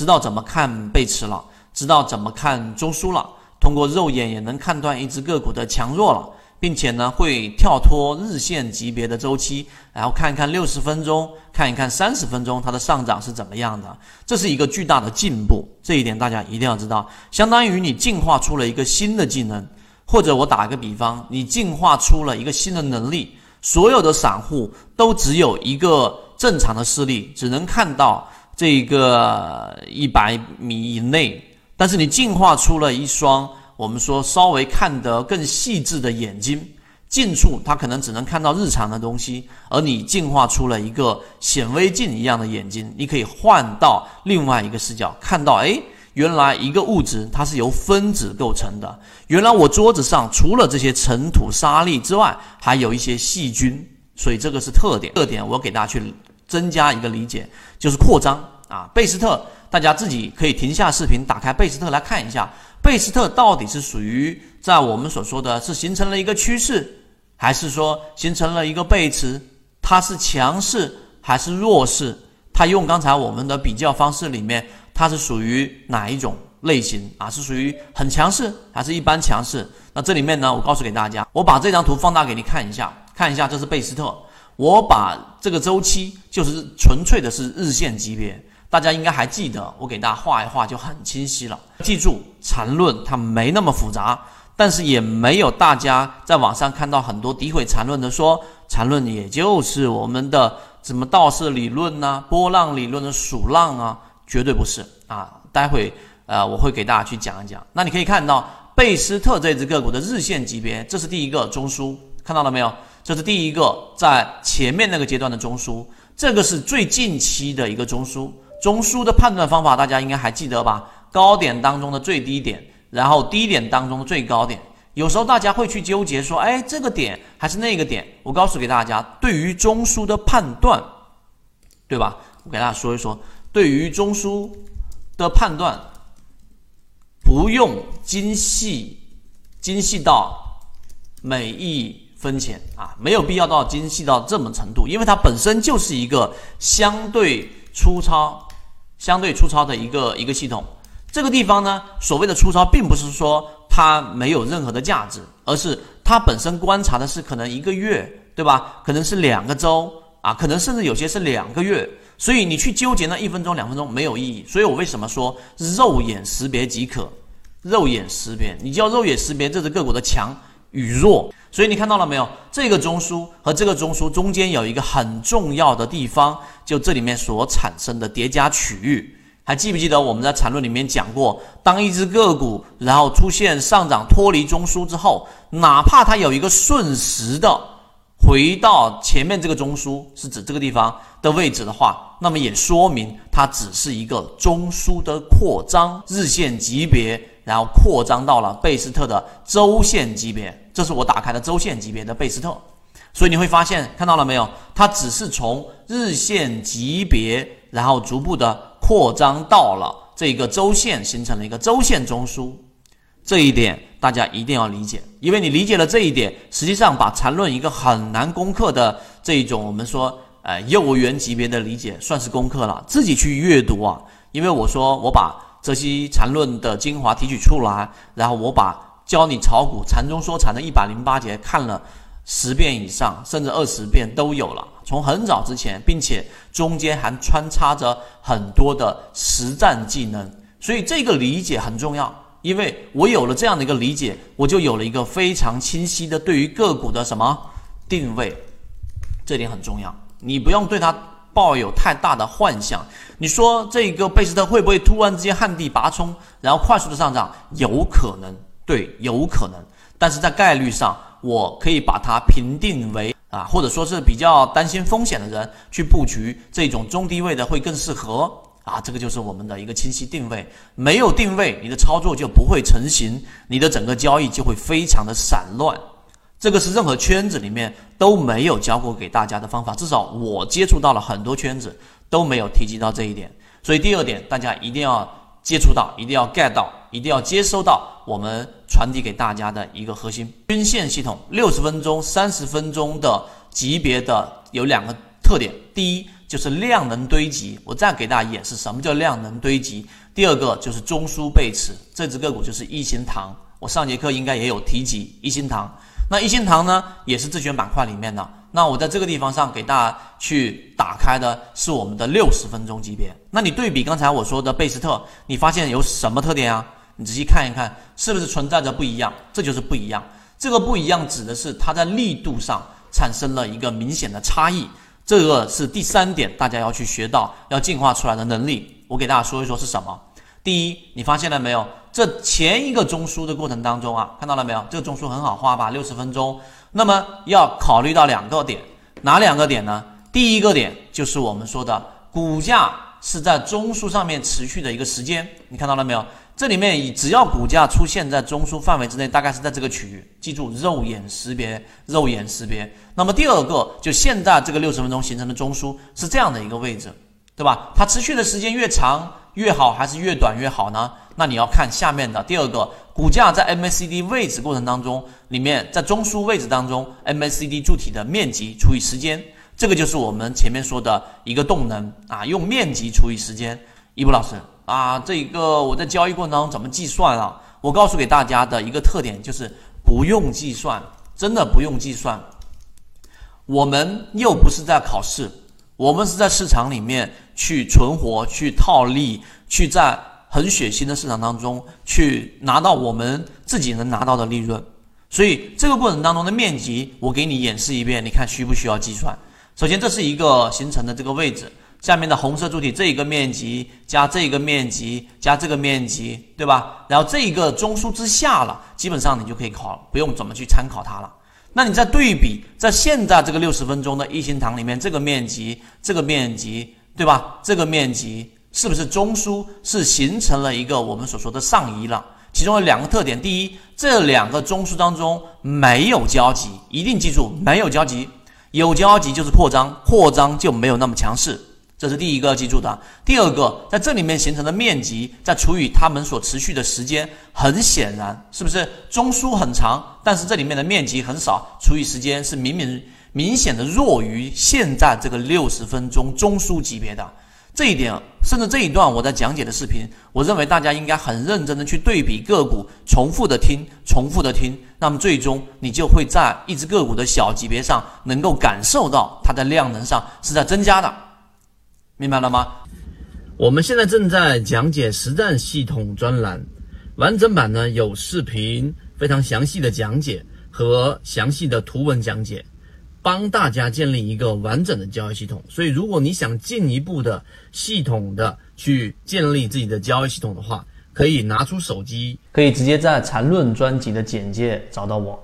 知道怎么看背驰了，知道怎么看中枢了，通过肉眼也能判断一只个股的强弱了。并且呢，会跳脱日线级别的周期，然后看一看六十分钟，看一看三十分钟它的上涨是怎么样的，这是一个巨大的进步。这一点大家一定要知道，相当于你进化出了一个新的技能，或者我打个比方，你进化出了一个新的能力。所有的散户都只有一个正常的视力，只能看到这个一百米以内，但是你进化出了一双。我们说稍微看得更细致的眼睛，近处它可能只能看到日常的东西，而你进化出了一个显微镜一样的眼睛，你可以换到另外一个视角，看到哎，原来一个物质它是由分子构成的，原来我桌子上除了这些尘土沙粒之外，还有一些细菌，所以这个是特点。特点我给大家去增加一个理解，就是扩张啊，贝斯特，大家自己可以停下视频，打开贝斯特来看一下。贝斯特到底是属于在我们所说的是形成了一个趋势，还是说形成了一个背驰？它是强势还是弱势？它用刚才我们的比较方式里面，它是属于哪一种类型啊？是属于很强势还是一般强势？那这里面呢，我告诉给大家，我把这张图放大给你看一下，看一下这是贝斯特，我把这个周期就是纯粹的是日线级别。大家应该还记得，我给大家画一画就很清晰了。记住，缠论它没那么复杂，但是也没有大家在网上看到很多诋毁缠论的，说缠论也就是我们的什么道氏理论呐、波浪理论的数浪啊，绝对不是啊。待会呃我会给大家去讲一讲。那你可以看到贝斯特这只个股的日线级别，这是第一个中枢，看到了没有？这是第一个在前面那个阶段的中枢，这个是最近期的一个中枢。中枢的判断方法，大家应该还记得吧？高点当中的最低点，然后低点当中的最高点。有时候大家会去纠结说，哎，这个点还是那个点？我告诉给大家，对于中枢的判断，对吧？我给大家说一说，对于中枢的判断，不用精细，精细到每一分钱啊，没有必要到精细到这么程度，因为它本身就是一个相对粗糙。相对粗糙的一个一个系统，这个地方呢，所谓的粗糙，并不是说它没有任何的价值，而是它本身观察的是可能一个月，对吧？可能是两个周啊，可能甚至有些是两个月，所以你去纠结那一分钟、两分钟没有意义。所以我为什么说肉眼识别即可？肉眼识别，你就要肉眼识别这只个股的强与弱。所以你看到了没有？这个中枢和这个中枢中间有一个很重要的地方，就这里面所产生的叠加区域，还记不记得我们在缠论里面讲过？当一只个股然后出现上涨脱离中枢之后，哪怕它有一个瞬时的回到前面这个中枢，是指这个地方的位置的话，那么也说明它只是一个中枢的扩张日线级别。然后扩张到了贝斯特的周线级别，这是我打开的周线级别的贝斯特，所以你会发现看到了没有？它只是从日线级别，然后逐步的扩张到了这个周线，形成了一个周线中枢。这一点大家一定要理解，因为你理解了这一点，实际上把缠论一个很难攻克的这一种我们说呃幼儿园级别的理解算是攻克了。自己去阅读啊，因为我说我把。这些缠论的精华提取出来，然后我把教你炒股缠中说禅的一百零八节看了十遍以上，甚至二十遍都有了。从很早之前，并且中间还穿插着很多的实战技能，所以这个理解很重要。因为我有了这样的一个理解，我就有了一个非常清晰的对于个股的什么定位，这点很重要。你不用对它抱有太大的幻想。你说这个贝斯特会不会突然之间旱地拔葱，然后快速的上涨？有可能，对，有可能。但是在概率上，我可以把它评定为啊，或者说是比较担心风险的人去布局这种中低位的会更适合啊。这个就是我们的一个清晰定位。没有定位，你的操作就不会成型，你的整个交易就会非常的散乱。这个是任何圈子里面都没有教过给大家的方法，至少我接触到了很多圈子。都没有提及到这一点，所以第二点，大家一定要接触到，一定要 get 到，一定要接收到我们传递给大家的一个核心均线系统。六十分钟、三十分钟的级别的有两个特点：第一，就是量能堆积。我再给大家演示什么叫量能堆积。第二个就是中枢背驰，这只个股就是一心堂。我上节课应该也有提及一心堂。那一心堂呢，也是自选板块里面的。那我在这个地方上给大家去打开的是我们的六十分钟级别。那你对比刚才我说的贝斯特，你发现有什么特点啊？你仔细看一看，是不是存在着不一样？这就是不一样。这个不一样指的是它在力度上产生了一个明显的差异。这个是第三点，大家要去学到要进化出来的能力。我给大家说一说是什么。第一，你发现了没有？这前一个中枢的过程当中啊，看到了没有？这个中枢很好画吧？六十分钟。那么要考虑到两个点，哪两个点呢？第一个点就是我们说的股价是在中枢上面持续的一个时间，你看到了没有？这里面只要股价出现在中枢范围之内，大概是在这个区域。记住，肉眼识别，肉眼识别。那么第二个，就现在这个六十分钟形成的中枢是这样的一个位置，对吧？它持续的时间越长越好，还是越短越好呢？那你要看下面的第二个，股价在 MACD 位置过程当中，里面在中枢位置当中，MACD 柱体的面积除以时间，这个就是我们前面说的一个动能啊，用面积除以时间。一步老师啊，这一个我在交易过程当中怎么计算啊？我告诉给大家的一个特点就是不用计算，真的不用计算。我们又不是在考试，我们是在市场里面去存活、去套利、去在。很血腥的市场当中去拿到我们自己能拿到的利润，所以这个过程当中的面积我给你演示一遍，你看需不需要计算？首先这是一个形成的这个位置，下面的红色柱体这一个面积加这一个面积加这个面积，对吧？然后这一个中枢之下了，基本上你就可以考，不用怎么去参考它了。那你再对比在现在这个六十分钟的一心堂里面，这个面积这个面积，对吧？这个面积。是不是中枢是形成了一个我们所说的上移了？其中有两个特点：第一，这两个中枢当中没有交集，一定记住没有交集，有交集就是扩张，扩张就没有那么强势，这是第一个要记住的。第二个，在这里面形成的面积再除以它们所持续的时间，很显然是不是中枢很长，但是这里面的面积很少，除以时间是明明明显的弱于现在这个六十分钟中枢级别的。这一点，甚至这一段我在讲解的视频，我认为大家应该很认真的去对比个股，重复的听，重复的听，那么最终你就会在一只个股的小级别上，能够感受到它的量能上是在增加的，明白了吗？我们现在正在讲解实战系统专栏，完整版呢有视频，非常详细的讲解和详细的图文讲解。帮大家建立一个完整的交易系统，所以如果你想进一步的系统的去建立自己的交易系统的话，可以拿出手机，可以直接在缠论专辑的简介找到我。